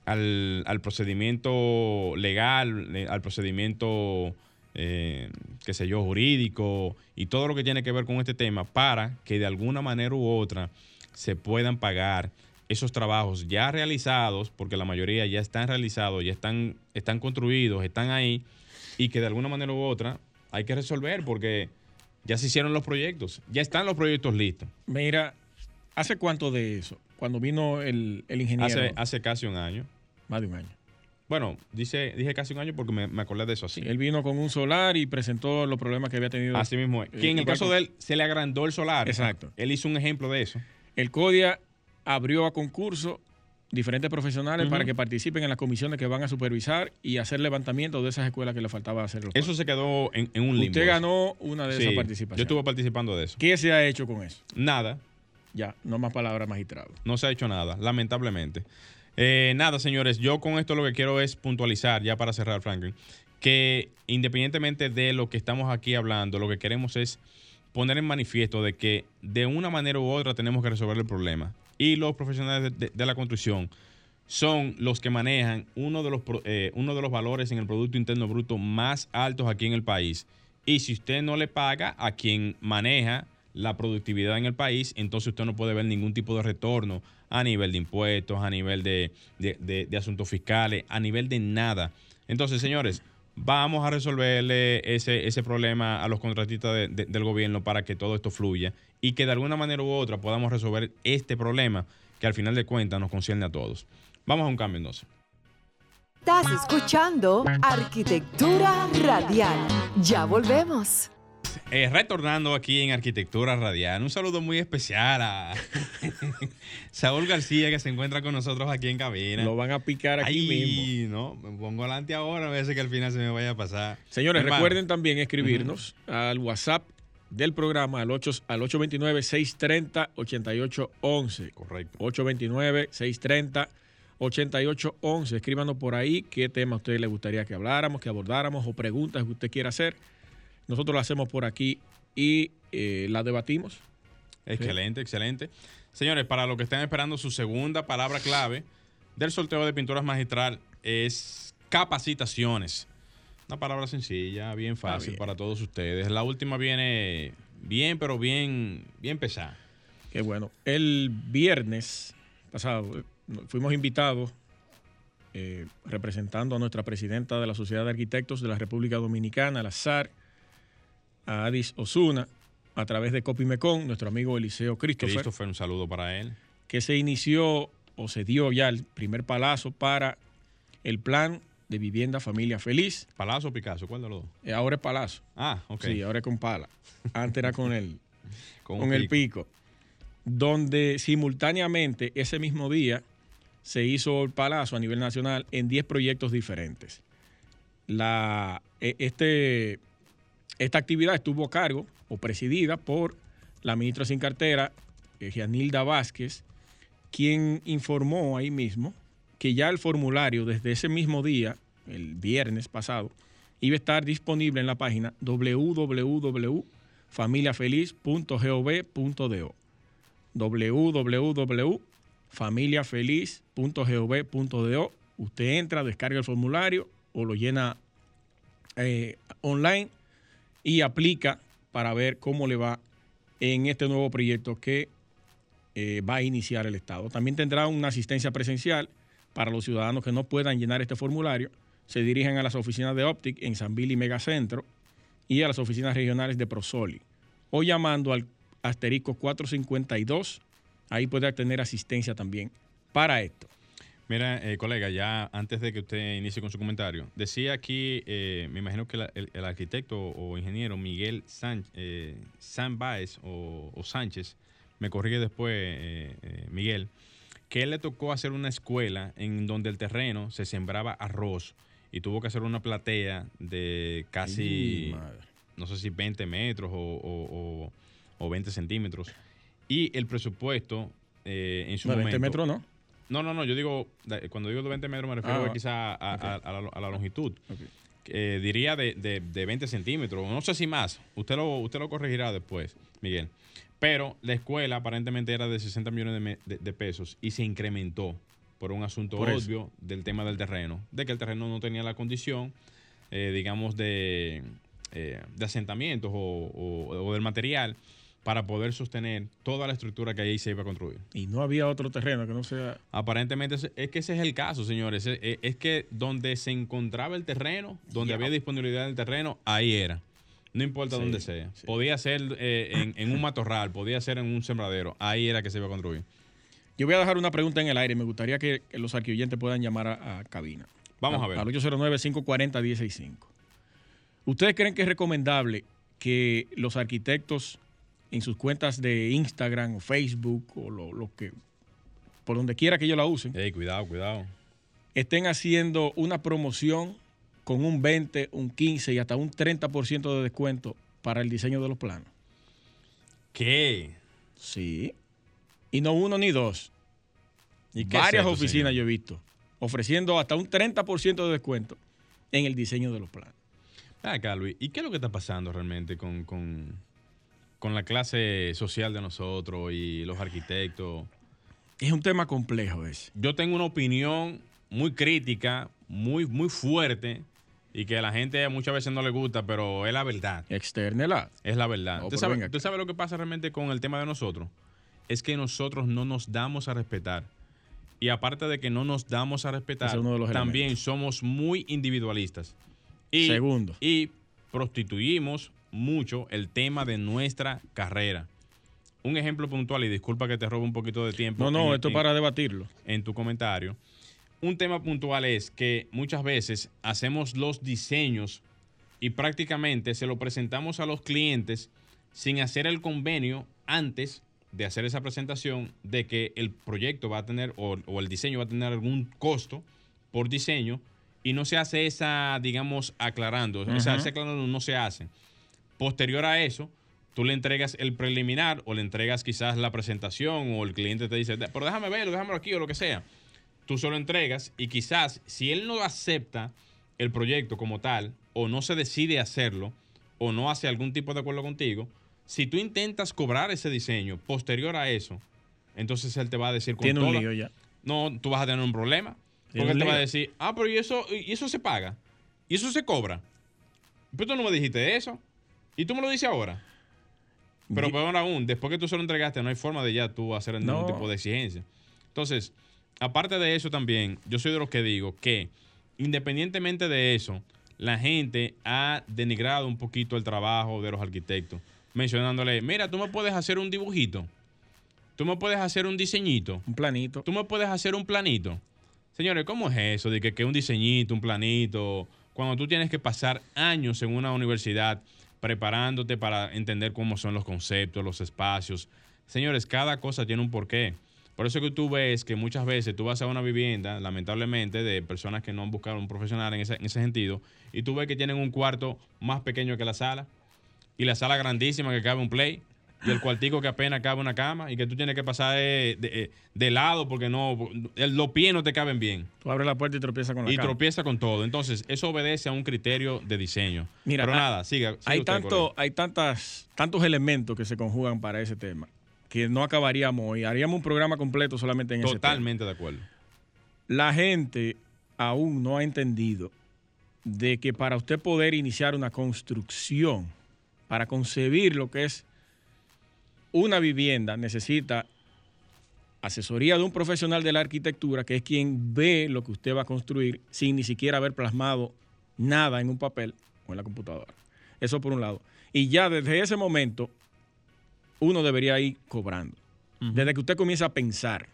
al, al procedimiento legal, al procedimiento, eh, qué sé yo, jurídico y todo lo que tiene que ver con este tema para que de alguna manera u otra se puedan pagar esos trabajos ya realizados, porque la mayoría ya están realizados, ya están, están construidos, están ahí, y que de alguna manera u otra hay que resolver porque ya se hicieron los proyectos, ya están los proyectos listos. Mira, ¿hace cuánto de eso? Cuando vino el, el ingeniero. Hace, hace casi un año. Más de un año. Bueno, dice, dije casi un año porque me, me acordé de eso así. Él vino con un solar y presentó los problemas que había tenido. Así mismo es. Eh, Que en el caso de él se le agrandó el solar. Exacto. Él hizo un ejemplo de eso. El CODIA abrió a concurso diferentes profesionales para que participen en las comisiones que van a supervisar y hacer levantamiento de esas escuelas que le faltaba hacer. Eso se quedó en, en un limbo. Usted ganó una de Sí, esas participaciones. Yo estuve participando de eso. ¿Qué se ha hecho con eso? Nada. Ya, no más palabras, magistrado. No se ha hecho nada, lamentablemente. Eh, nada, señores, yo con esto lo que quiero es puntualizar, ya para cerrar, Franklin, que independientemente de lo que estamos aquí hablando, lo que queremos es poner en manifiesto de que de una manera u otra tenemos que resolver el problema. Y los profesionales de, la construcción son los que manejan uno de, los, eh, uno de los valores en el Producto Interno Bruto más altos aquí en el país. Y si usted no le paga a quien maneja la productividad en el país, entonces usted no puede ver ningún tipo de retorno a nivel de impuestos, a nivel de- de asuntos fiscales, a nivel de nada. Entonces, señores, vamos a resolverle ese, ese problema a los contratistas de- de- del gobierno para que todo esto fluya y que de alguna manera u otra podamos resolver este problema que al final de cuentas nos concierne a todos. Vamos a un cambio entonces. Estás escuchando Arquitectura Radial. Ya volvemos. Eh, retornando aquí en Arquitectura Radial, un saludo muy especial a Saúl García que se encuentra con nosotros aquí en cabina. Lo van a picar aquí Ay, mismo. no, me pongo adelante ahora, a veces que al final se me vaya a pasar. Señores, Hermano, recuerden también escribirnos al WhatsApp del programa al, 8, al 829-630-8811. Correcto. 829-630-8811. Escríbanos por ahí qué tema a usted le gustaría que habláramos, que abordáramos o preguntas que usted quiera hacer. Nosotros lo hacemos por aquí y eh, la debatimos. Excelente, excelente. Señores, para los que están esperando su segunda palabra clave del sorteo de pinturas magistral es capacitaciones. Una palabra sencilla, bien fácil bien. para todos ustedes. La última viene bien, pero bien, bien pesada. Qué bueno. El viernes pasado eh, fuimos invitados eh, representando a nuestra presidenta de la Sociedad de Arquitectos de la República Dominicana, la SAR, a Adis Osuna, a través de Copimecon, nuestro amigo Eliseo Christopher, Christopher, un saludo para él. que se inició o se dio ya el primer palazo para el plan de vivienda familia feliz. Palazzo o Picasso, ¿cuál de los dos? Eh, Ahora es palazo. Ah, ok. Sí, ahora es con pala. Antes era con el, Con el pico. pico. Donde simultáneamente ese mismo día se hizo el palazo a nivel nacional en 10 proyectos diferentes. La, e- este, esta actividad estuvo a cargo o presidida por la ministra sin cartera, eh, Gianilda Vázquez, quien informó ahí mismo que ya el formulario desde ese mismo día, el viernes pasado, iba a estar disponible en la página www.familiafeliz.gov.do www.familiafeliz.gov.do Usted entra, descarga el formulario o lo llena eh, online y aplica para ver cómo le va en este nuevo proyecto que eh, va a iniciar el Estado. También tendrá una asistencia presencial para los ciudadanos que no puedan llenar este formulario. Se dirigen a las oficinas de Optic en San Bill y Megacentro y a las oficinas regionales de Prosoli o llamando al asterisco 452. Ahí puede tener asistencia también para esto. Mira, eh, colega, ya antes de que usted inicie con su comentario, decía aquí, eh, me imagino que la- el, el arquitecto o ingeniero Miguel San, eh, San Baez o, o Sánchez, me corrige después eh, eh, Miguel, que él le tocó hacer una escuela en donde el terreno se sembraba arroz y tuvo que hacer una platea de casi, Ay, no sé si 20 metros o, o- o- o 20 centímetros. Y el presupuesto eh, en su No, 20 momento... metros no. No, no, no, yo digo, cuando digo de 20 metros me refiero Ah, quizá a, a- ok. a la, a la longitud. Eh, diría de, de- de 20 centímetros, no sé si más. Usted lo, usted lo corregirá después, Miguel. Pero la escuela aparentemente era de 60 millones de, me- de- de pesos y se incrementó por un asunto Por obvio del tema del terreno, de que el terreno no tenía la condición, eh, digamos, de, eh, de asentamientos o, o- o del material para poder sostener toda la estructura que ahí se iba a construir. Y no había otro terreno que no sea. Aparentemente es, que ese es el caso, señores. Es, es- es que donde se encontraba el terreno, donde había disponibilidad del terreno, ahí era. No importa Sí, dónde sea. sí. Podía ser eh, en, en un matorral, podía ser en un sembradero. Ahí era que se iba a construir. Yo voy a dejar una pregunta en el aire. Me gustaría que, los arquioyentes puedan llamar a, a cabina. Vamos a ver. Al 809-540-165. ¿Ustedes creen que es recomendable que los arquitectos en sus cuentas de Instagram o Facebook o lo, lo que por donde quiera que ellos la usen, Ey, cuidado, cuidado. estén haciendo una promoción con un 20, un 15 y hasta un 30% de descuento para el diseño de los planos? ¿Qué? Sí. Y no uno ni dos. ¿Y qué es Varias esto, oficinas señor? yo he visto ofreciendo hasta un 30% de descuento en el diseño de los planos. Acá, Luis, ¿y qué es lo que está pasando realmente con, con, con la clase social de nosotros y los arquitectos? Es un tema complejo ese. yo tengo una opinión muy crítica, muy, muy fuerte, y que a la gente muchas veces no le gusta, pero es la verdad. Externela. Es la verdad. No, ¿Usted, pero sabe, venga usted sabe lo que pasa realmente con el tema de nosotros? Es que nosotros no nos damos a respetar. Y aparte de que no nos damos a respetar, también somos muy individualistas. Y, Segundo. Y prostituimos mucho el tema de nuestra carrera. Un ejemplo puntual, y disculpa que te robe un poquito de tiempo. No, no, en- esto es en- para debatirlo. en tu comentario. un tema puntual es que muchas veces hacemos los diseños y prácticamente se lo presentamos a los clientes sin hacer el convenio antes de hacer esa presentación de que el proyecto va a tener o, o el diseño va a tener algún costo por diseño y no se hace esa, digamos, aclarando. O sea, Ujú. ese aclarando no se hace. Posterior a eso, tú le entregas el preliminar o le entregas quizás la presentación o el cliente te dice, pero déjame verlo, déjamelo aquí o lo que sea. Tú se lo entregas y quizás si él no acepta el proyecto como tal o no se decide hacerlo o no hace algún tipo de acuerdo contigo, si tú intentas cobrar ese diseño posterior a eso, entonces él te va a decir con Tiene un toda- lío ya. no, tú vas a tener un problema. Porque él te va a decir, ah, pero ¿y eso, y eso se paga? ¿Y eso se cobra? Pero tú no me dijiste eso. Y tú me lo dices ahora. Pero peor aún, después que tú se lo entregaste, no hay forma de ya tú hacer ningún No. tipo de exigencia. Entonces, aparte de eso también, yo soy de los que digo que independientemente de eso, la gente ha denigrado un poquito el trabajo de los arquitectos, mencionándole, mira, tú me puedes hacer un dibujito, tú me puedes hacer un diseñito, Un planito. tú me puedes hacer un planito. Señores, ¿cómo es eso de que, que un diseñito, un planito, cuando tú tienes que pasar años en una universidad preparándote para entender cómo son los conceptos, los espacios? Señores, cada cosa tiene un porqué. Por eso que tú ves que muchas veces tú vas a una vivienda, lamentablemente, de personas que no han buscado un profesional en ese, en ese sentido, y tú ves que tienen un cuarto más pequeño que la sala, y la sala grandísima que cabe un play, y el cuartico que apenas cabe una cama, y que tú tienes que pasar de, de- de lado porque no, los pies no te caben bien. Tú abres la puerta y tropiezas con la Y cama. tropieza con todo. Entonces, eso obedece a un criterio de diseño. Mira, Pero hay- nada, siga. siga hay usted, tanto, hay tantas, tantos elementos que se conjugan para ese tema que no acabaríamos hoy. Haríamos un programa completo solamente en ese tema. Totalmente de acuerdo. La gente aún no ha entendido de que para usted poder iniciar una construcción, para concebir lo que es una vivienda, necesita asesoría de un profesional de la arquitectura, que es quien ve lo que usted va a construir sin ni siquiera haber plasmado nada en un papel o en la computadora. Eso por un lado. Y ya desde ese momento, uno debería ir cobrando. Desde que usted comienza a pensar,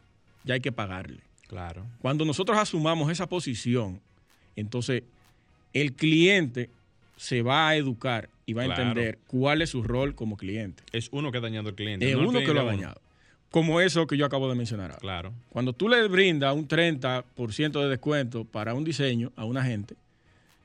ya hay que pagarle. Claro. Cuando nosotros asumamos esa posición, entonces el cliente se va a educar y va a entender cuál es su rol como cliente. Es uno que ha dañado al cliente. Es no uno que lo ha dañado. Como eso que yo acabo de mencionar. ahora. Claro. Cuando tú le brindas un 30% de descuento para un diseño a una gente,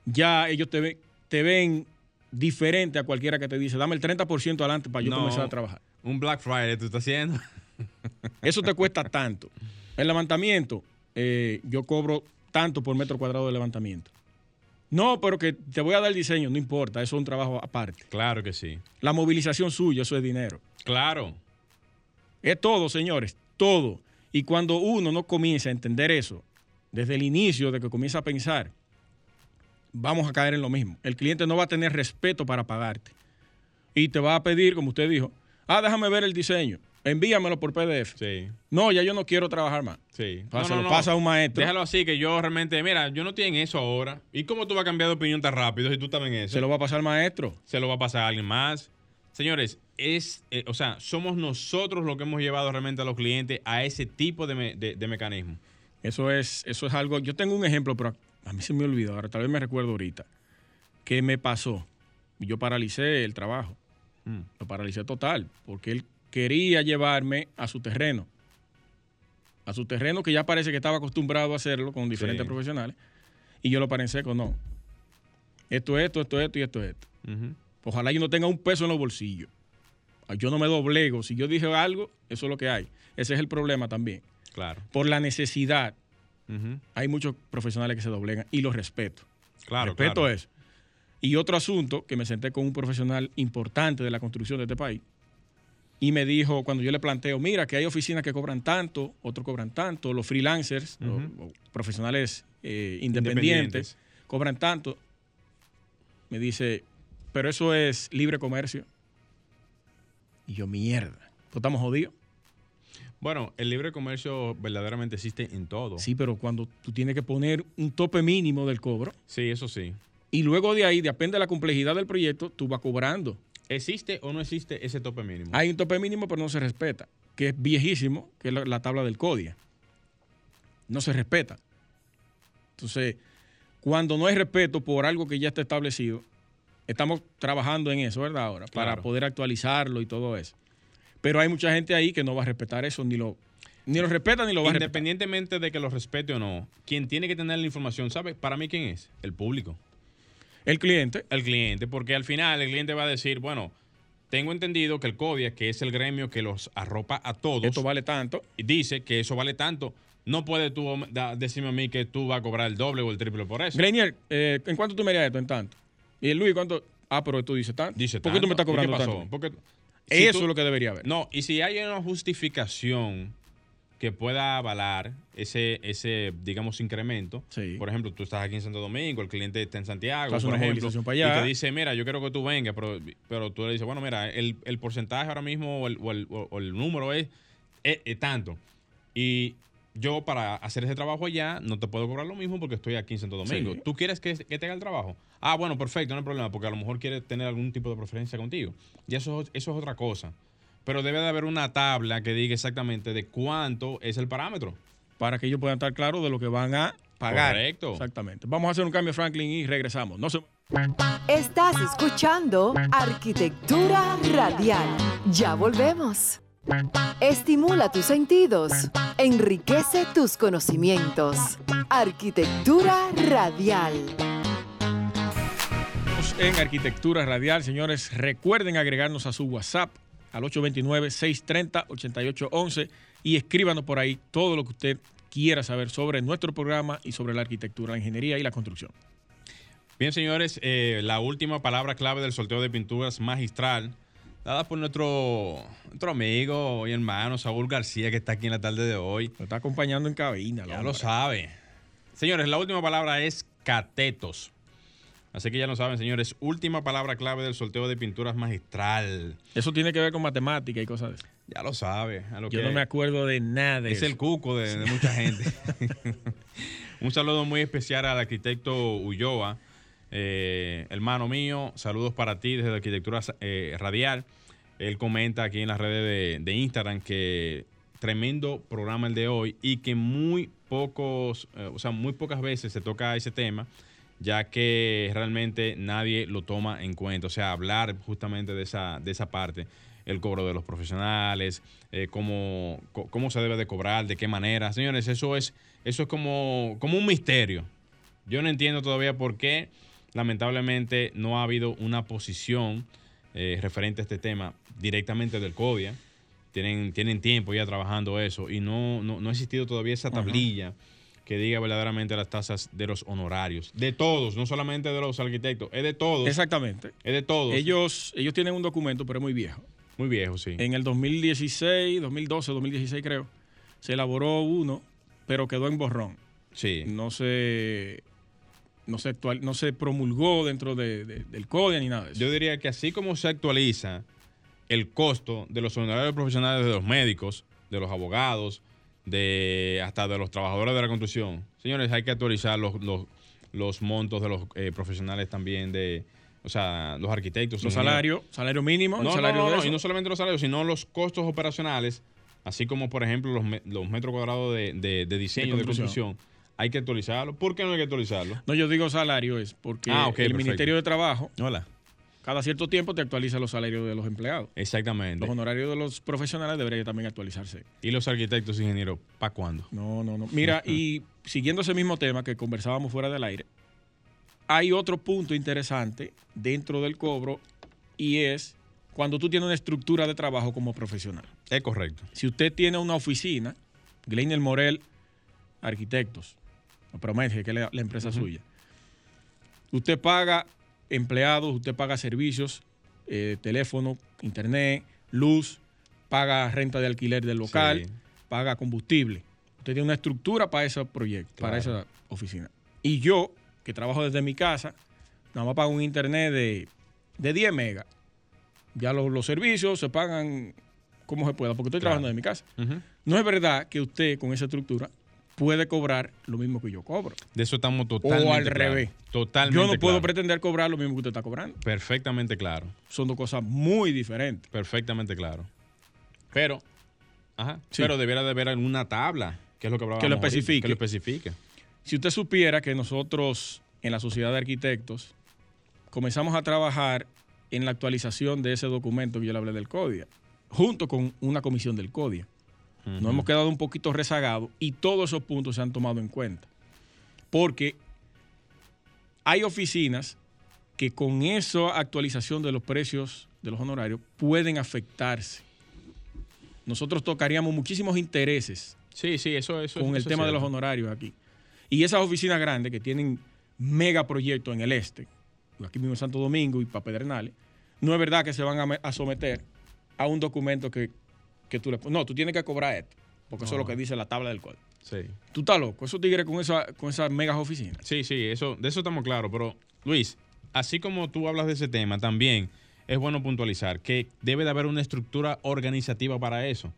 ya ellos te, ven- te ven diferente a cualquiera que te dice, dame el 30% adelante para yo No. comenzar a trabajar. Un Black Friday tú estás haciendo. Eso te cuesta tanto. El levantamiento, eh, yo cobro tanto por metro cuadrado de levantamiento. No, pero que te voy a dar el diseño, no importa, eso es un trabajo aparte. Claro que sí. La movilización suya, eso es dinero. Claro. Es todo, señores, todo. Y cuando uno no comienza a entender eso, desde el inicio de que comienza a pensar, vamos a caer en lo mismo. El cliente no va a tener respeto para pagarte. Y te va a pedir, como usted dijo, ah, déjame ver el diseño, envíamelo por PDF. Sí. No, ya yo no quiero trabajar más. Sí. Pásalo, pasa a un maestro. Déjalo así, que yo realmente, mira, yo no estoy en eso ahora. ¿Y cómo tú vas a cambiar de opinión tan rápido si tú estás en eso? Se lo va a pasar al maestro. se lo va a pasar a alguien más. Señores, es, eh, o sea, somos nosotros los que hemos llevado realmente a los clientes a ese tipo de, me- de- de mecanismo. Eso es, eso es algo. Yo tengo un ejemplo, pero a mí se me olvidó. Ahora tal vez me recuerdo ahorita. ¿Qué me pasó? Yo paralicé el trabajo. Mm. Lo paralicé total. Porque él quería llevarme a su terreno. A su terreno que ya parece que estaba acostumbrado a hacerlo con diferentes Sí. profesionales. Y yo lo paré en seco. No. Esto, esto, esto, esto y esto, esto. Ojalá yo no tenga un peso en los bolsillos. Ah, Yo no me doblego. Si yo dije algo, eso es lo que hay. Ese es el problema también. Claro. Por la necesidad, hay muchos profesionales que se doblegan y los respeto. Claro, respeto claro. eso. Y otro asunto, que me senté con un profesional importante de la construcción de este país y me dijo, cuando yo le planteo, mira, que hay oficinas que cobran tanto, otros cobran tanto, los freelancers, los- profesionales eh, independientes, Independientes. cobran tanto. Me dice, pero eso es libre comercio. Y yo, mierda, pues estamos jodidos. Bueno, el libre comercio verdaderamente existe en todo. Sí, pero cuando tú tienes que poner un tope mínimo del cobro, Sí, eso sí. y luego de ahí, depende de la complejidad del proyecto, tú vas cobrando. ¿Existe o no existe ese tope mínimo? Hay un tope mínimo, pero no se respeta, que es viejísimo, que es la, la tabla del CODIA. No se respeta. Entonces, cuando no hay respeto por algo que ya está establecido, estamos trabajando en eso, ¿verdad? Ahora, para poder actualizarlo y todo eso. Pero hay mucha gente ahí que no va a respetar eso, ni lo, ni lo respeta ni lo va a respetar. Independientemente de que lo respete o no, quien tiene que tener la información, ¿sabe? Para mí, ¿quién es? El público. El cliente, El cliente, porque al final el cliente va a decir, bueno, tengo entendido que el CODIA, que es el gremio que los arropa a todos, esto vale tanto. dice que eso vale tanto. No puedes tú da- decirme a mí que tú vas a cobrar el doble o el triple por eso. Greinier, eh, ¿en cuánto tú me harías esto en tanto? Y el Luis, ¿cuánto? Ah, pero tú dices tanto. Dice ¿Por qué tú me estás cobrando ¿Y qué pasó? tanto? Porque si Eso tú- es lo que debería haber. No, y si hay una justificación que pueda avalar ese, ese digamos, incremento. Sí. Por ejemplo, tú estás aquí en Santo Domingo, el cliente está en Santiago, por una ejemplo, y te dice, mira, yo quiero que tú vengas, pero, pero tú le dices, bueno, mira, el, el porcentaje ahora mismo o el, o el- o el número es, es- es tanto. Y yo para hacer ese trabajo allá no te puedo cobrar lo mismo porque estoy aquí en Santo Domingo. Sí. ¿Tú quieres que, que te haga el trabajo? Ah, bueno, perfecto, no hay problema, porque a lo mejor quieres tener algún tipo de preferencia contigo. Y eso, eso es otra cosa. Pero debe de haber una tabla que diga exactamente de cuánto es el parámetro. Para que ellos puedan estar claros de lo que van a pagar. Correcto. Exactamente. Vamos a hacer un cambio, Franklin, y regresamos. No se... Estás escuchando Arquitectura Radial. Ya volvemos. Estimula tus sentidos. Enriquece tus conocimientos. Arquitectura Radial. En Arquitectura Radial. Señores, recuerden agregarnos a su WhatsApp al 829-630-8811 y escríbanos por ahí todo lo que usted quiera saber sobre nuestro programa y sobre la arquitectura, la ingeniería y la construcción. Bien, señores, eh, la última palabra clave del sorteo de pinturas magistral, dada por nuestro, nuestro amigo y hermano Saúl García, que está aquí en la tarde de hoy. Nos está acompañando en cabina. Ya hombre. lo sabe. Señores, la última palabra es catetos. Así que ya lo saben, señores. Última palabra clave del sorteo de pinturas magistral. Eso tiene que ver con matemática y cosas de eso. Ya lo sabe. a lo Yo que- no me acuerdo de nada Es eso. el cuco de, de mucha gente. Un saludo muy especial al arquitecto Ulloa, eh, hermano mío. Saludos para ti desde Arquitectura eh, Radial. Él comenta aquí en las redes de, de Instagram que tremendo programa el de hoy y que muy pocos, eh, o sea, muy pocas veces se toca ese tema, ya que realmente nadie lo toma en cuenta. O sea, hablar justamente de esa, de esa parte, el cobro de los profesionales, eh, cómo, cómo se debe de cobrar, de qué manera. Señores, eso es, eso es como, como un misterio. Yo no entiendo todavía por qué, lamentablemente, no ha habido una posición eh, referente a este tema directamente del CODIA. Tienen, tienen tiempo ya trabajando eso y no, no, no ha existido todavía esa tablilla que diga verdaderamente las tasas de los honorarios. De todos, no solamente de los arquitectos, es de todos. Exactamente. Es de todos. Ellos, ellos tienen un documento, pero es muy viejo. Muy viejo, sí. En el 2016, 2012, 2016 creo, se elaboró uno, pero quedó en borrón. Sí. No se, no se, actual, no se promulgó dentro de- de- del CODIA ni nada de eso. Yo diría que así como se actualiza el costo de los honorarios profesionales de los médicos, de los abogados, de hasta de los trabajadores de la construcción, señores, hay que actualizar los, los, los montos de los eh, profesionales también de, o sea, los arquitectos. los salarios, salario mínimo, No, el salario no, de no, y no solamente los salarios, sino los costos operacionales, así como, por ejemplo, los, me- los metros cuadrados de, de- de diseño, de construcción. construcción. Hay que actualizarlo. ¿Por qué no hay que actualizarlo? No, yo digo salario es porque Ah, el perfecto. Ministerio de Trabajo Hola. Cada cierto tiempo te actualiza los salarios de los empleados. Exactamente. Los honorarios de los profesionales deberían también actualizarse. ¿Y los arquitectos ingenieros, para cuándo? No, no, no. Mira, y siguiendo ese mismo tema que conversábamos fuera del aire, hay otro punto interesante dentro del cobro y es cuando tú tienes una estructura de trabajo como profesional. Es correcto. Si usted tiene una oficina, Gleiner Morel Arquitectos, o Promete, que es la, la empresa suya, usted paga empleados, usted paga servicios, eh, teléfono, internet, luz, paga renta de alquiler del local, Sí. paga combustible. Usted tiene una estructura para ese proyecto, para esa oficina. Y yo, que trabajo desde mi casa, nada más pago un internet de, de 10 megas. Ya los, los servicios se pagan como se pueda, porque estoy Claro. trabajando desde mi casa. No es verdad que usted con esa estructura puede cobrar lo mismo que yo cobro. De eso estamos totalmente o al revés. Totalmente yo no puedo pretender cobrar lo mismo que usted está cobrando. Perfectamente claro. Son dos cosas muy diferentes. Perfectamente claro. Pero, ajá, Sí. pero debiera de haber alguna tabla, que es lo que hablábamos Que lo ahorita, especifique. Que lo especifique. Si usted supiera que nosotros en la Sociedad de Arquitectos comenzamos a trabajar en la actualización de ese documento que yo le hablé del CODIA, junto con una comisión del CODIA. Nos hemos quedado un poquito rezagados y todos esos puntos se han tomado en cuenta. Porque hay oficinas que con esa actualización de los precios de los honorarios pueden afectarse. Nosotros tocaríamos muchísimos intereses Sí, sí, eso, eso con el eso tema de los honorarios aquí. Y esas oficinas grandes que tienen mega proyectos en el este, aquí mismo en Santo Domingo y para Pedernales, no es verdad que se van a someter a un documento que, que tú le No, tú tienes que cobrar esto, porque eso es lo que dice la tabla del código. Sí. Tú estás loco, esos tigres con, esa, con esas megas oficinas. Sí, sí, eso, de eso estamos claros. Pero, Luis, así como tú hablas de ese tema, también es bueno puntualizar que debe de haber una estructura organizativa para eso.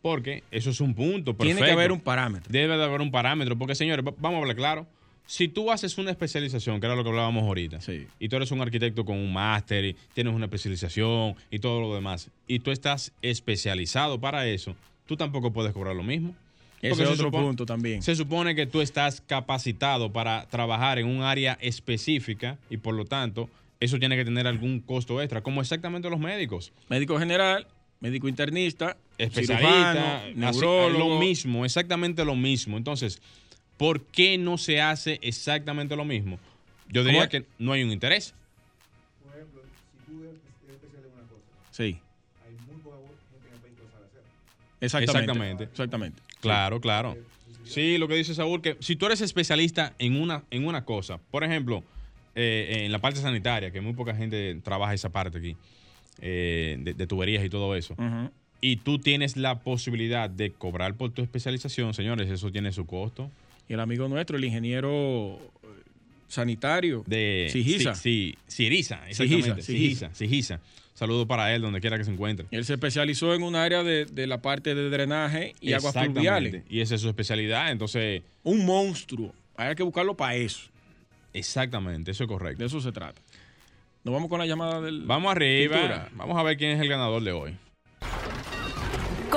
Porque eso es un punto. Tiene que perfecto. haber un parámetro. Debe de haber un parámetro. Porque, señores, va- vamos a hablar claro. Si tú haces una especialización, que era lo que hablábamos ahorita, Sí. y tú eres un arquitecto con un máster, y tienes una especialización y todo lo demás, y tú estás especializado para eso, tú tampoco puedes cobrar lo mismo. Ese Porque es otro supone- punto también. Se supone que tú estás capacitado para trabajar en un área específica y por lo tanto eso tiene que tener algún costo extra, como exactamente los médicos. Médico general, médico internista, Especialista, cirujano, así- neurólogo. lo mismo, exactamente lo mismo. Entonces, ¿por qué no se hace exactamente lo mismo? Yo diría que no hay un interés. Sí. Exactamente. Exactamente. Exactamente. Claro, claro. Sí, lo que dice Saúl, que si tú eres especialista en una, en una cosa, por ejemplo, eh, en la parte sanitaria, que muy poca gente trabaja esa parte aquí, eh, de, de tuberías y todo eso, y tú tienes la posibilidad de cobrar por tu especialización, señores, eso tiene su costo. Y el amigo nuestro, el ingeniero eh, sanitario De Sigisa. Sí, Sigisa, exactamente. Sigisa. Sigisa. Saludo para él donde quiera que se encuentre. Él se especializó en un área de, de la parte de drenaje y aguas fluviales. Y esa es su especialidad, entonces, Un monstruo. Hay que buscarlo para eso. exactamente, eso es correcto. De eso se trata. Nos vamos con la llamada del. Vamos arriba. Pintura. Vamos a ver quién es el ganador de hoy.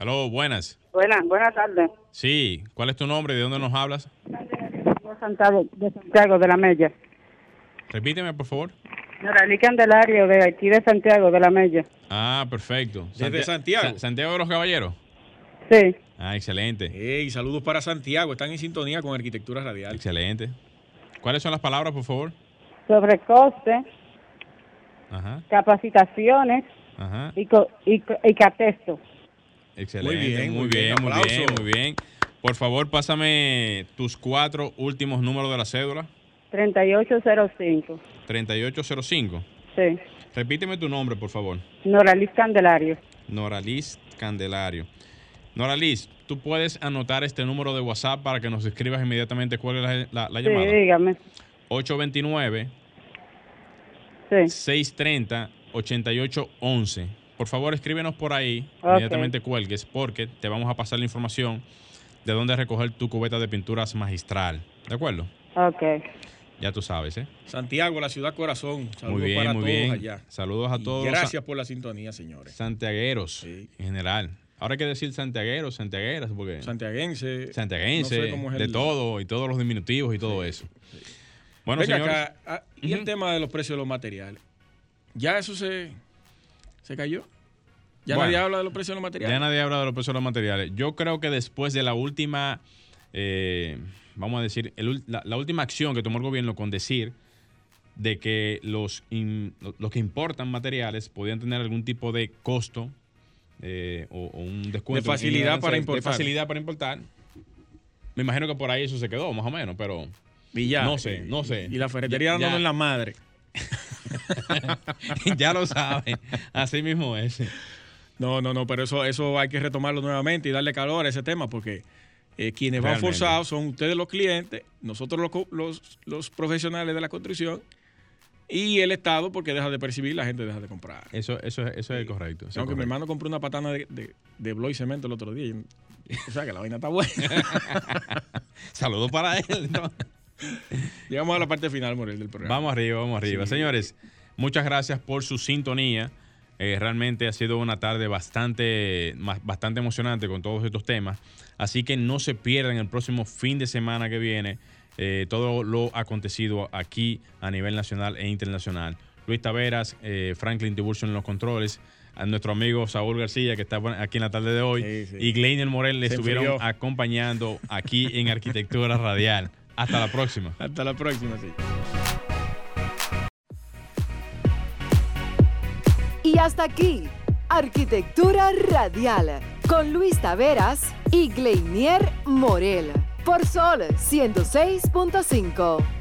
Aló, buenas. Buenas, buenas tardes. Sí, ¿cuál es tu nombre? ¿De dónde nos hablas? De Santiago, de Santiago de la Mella. Repíteme, por favor. Noralí Candelario, de aquí de Santiago de la Mella. Ah, perfecto. Desde Santia- Santiago. Sa- Santiago de los Caballeros. Sí. Ah, excelente. Ey, saludos para Santiago. Están en sintonía con Arquitectura Radial. Excelente. ¿Cuáles son las palabras, por favor? Sobrecoste, Ajá, capacitaciones ajá. y, co- y, co- y catesto. Excelente. Muy bien, muy muy bien, muy bien, muy bien. Por favor, pásame tus cuatro últimos números de la cédula. 3805. 3805. Sí. Repíteme tu nombre, por favor. Noralí Candelario. Noraliz Candelario. Noraliz, tú puedes anotar este número de WhatsApp para que nos escribas inmediatamente cuál es la, la- la Sí, llamada. dígame. 829 Sí. 630 8811. Por favor, escríbenos por ahí, inmediatamente cuelgues, porque te vamos a pasar la información de dónde recoger tu cubeta de pinturas magistral. ¿De acuerdo? Ok. Ya tú sabes, ¿eh? Santiago, la ciudad corazón. Saludos muy bien, para muy todos bien. allá. Saludos a Y todos. Gracias por la sintonía, señores. Santiagueros, Sí. en general. Ahora hay que decir santiagueros, santiagueras, porque Santiaguense. santiaguense, no sé cómo es de el- todo, y todos los diminutivos y todo eso. Bueno, Venga señores, acá, ah, y el tema de los precios de los materiales. ¿Ya eso se, se cayó? ¿Ya Bueno, nadie habla de los precios de los materiales? ya nadie habla de los precios de los materiales. Yo creo que después de la última, eh, vamos a decir, el la, la última acción que tomó el gobierno con decir de que los, in- los que importan materiales podían tener algún tipo de costo eh, o, o un descuento. De facilidad para de importar. facilidad para importar. Me imagino que por ahí eso se quedó, más o menos, pero Y ya. No sé, no sé. Y la ferretería ya. en la madre. ya lo saben. Así mismo es. No, no, no, pero eso, eso hay que retomarlo nuevamente y darle calor a ese tema porque Eh, quienes van forzados son ustedes los clientes, nosotros los, los, los profesionales de la construcción y el Estado porque deja de percibir, la gente deja de comprar. Eso, eso, es- eso es correcto. eso es Aunque mi hermano compró una patana de, de, de Bloy Cemento el otro día. y- o sea que la vaina está buena. Saludos para él. ¿no? Llegamos a la parte final, Morel, del programa. Vamos arriba, vamos arriba. Sí. Señores, muchas gracias por su sintonía. Eh, realmente ha sido una tarde bastante, bastante emocionante con todos estos temas. Así que no se pierdan el próximo fin de semana que viene eh, todo lo acontecido aquí a nivel nacional e internacional. Luis Taveras, eh, Franklin Tiburcio en los controles, a nuestro amigo Saúl García, que está aquí en la tarde de hoy, Sí, sí. y Gleiner Morel le Se estuvieron enfrió. acompañando aquí en Arquitectura Radial. Hasta la próxima. Hasta la próxima, sí. Y hasta aquí, Arquitectura Radial, con Luis Taveras y Gleinier Morel, por Sol 106.5.